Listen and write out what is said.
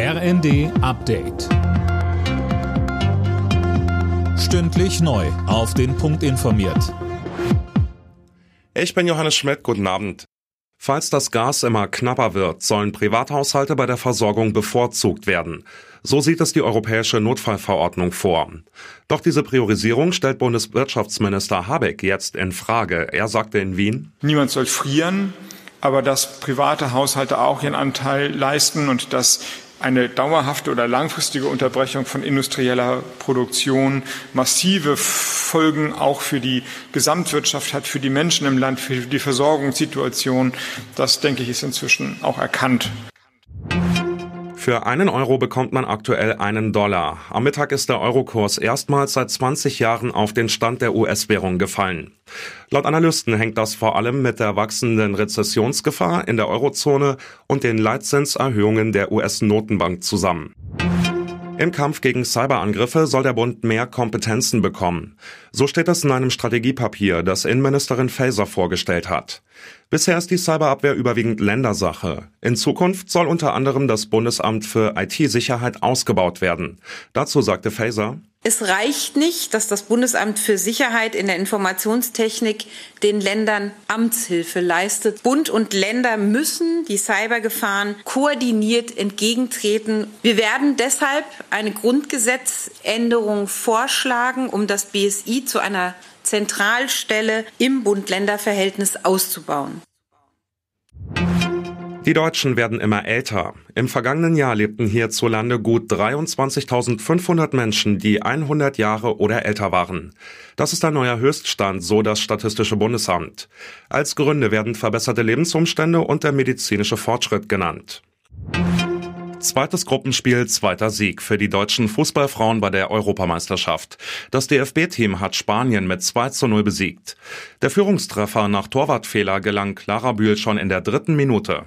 RND Update. Stündlich neu. Auf den Punkt informiert. Ich bin Johannes Schmidt. Guten Abend. Falls das Gas immer knapper wird, sollen Privathaushalte bei der Versorgung bevorzugt werden. So sieht es die Europäische Notfallverordnung vor. Doch diese Priorisierung stellt Bundeswirtschaftsminister Habeck jetzt in Frage. Er sagte in Wien, Niemand soll frieren, aber dass private Haushalte auch ihren Anteil leisten und dass eine dauerhafte oder langfristige Unterbrechung von industrieller Produktion massive Folgen auch für die Gesamtwirtschaft hat, für die Menschen im Land, für die Versorgungssituation. Das, denke ich, ist inzwischen auch erkannt. Für einen Euro bekommt man aktuell einen Dollar. Am Mittag ist der Eurokurs erstmals seit 20 Jahren auf den Stand der US-Währung gefallen. Laut Analysten hängt das vor allem mit der wachsenden Rezessionsgefahr in der Eurozone und den Leitzinserhöhungen der US-Notenbank zusammen. Im Kampf gegen Cyberangriffe soll der Bund mehr Kompetenzen bekommen. So steht es in einem Strategiepapier, das Innenministerin Faeser vorgestellt hat. Bisher ist die Cyberabwehr überwiegend Ländersache. In Zukunft soll unter anderem das Bundesamt für IT-Sicherheit ausgebaut werden. Dazu sagte Faeser, es reicht nicht, dass das Bundesamt für Sicherheit in der Informationstechnik den Ländern Amtshilfe leistet. Bund und Länder müssen die Cybergefahren koordiniert entgegentreten. Wir werden deshalb eine Grundgesetzänderung vorschlagen, um das BSI zu einer Zentralstelle im Bund-Länder-Verhältnis auszubauen. Die Deutschen werden immer älter. Im vergangenen Jahr lebten hierzulande gut 23.500 Menschen, die 100 Jahre oder älter waren. Das ist ein neuer Höchststand, so das Statistische Bundesamt. Als Gründe werden verbesserte Lebensumstände und der medizinische Fortschritt genannt. Zweites Gruppenspiel, zweiter Sieg für die deutschen Fußballfrauen bei der Europameisterschaft. Das DFB-Team hat Spanien mit 2 zu 0 besiegt. Der Führungstreffer nach Torwartfehler gelang Clara Bühl schon in der dritten Minute.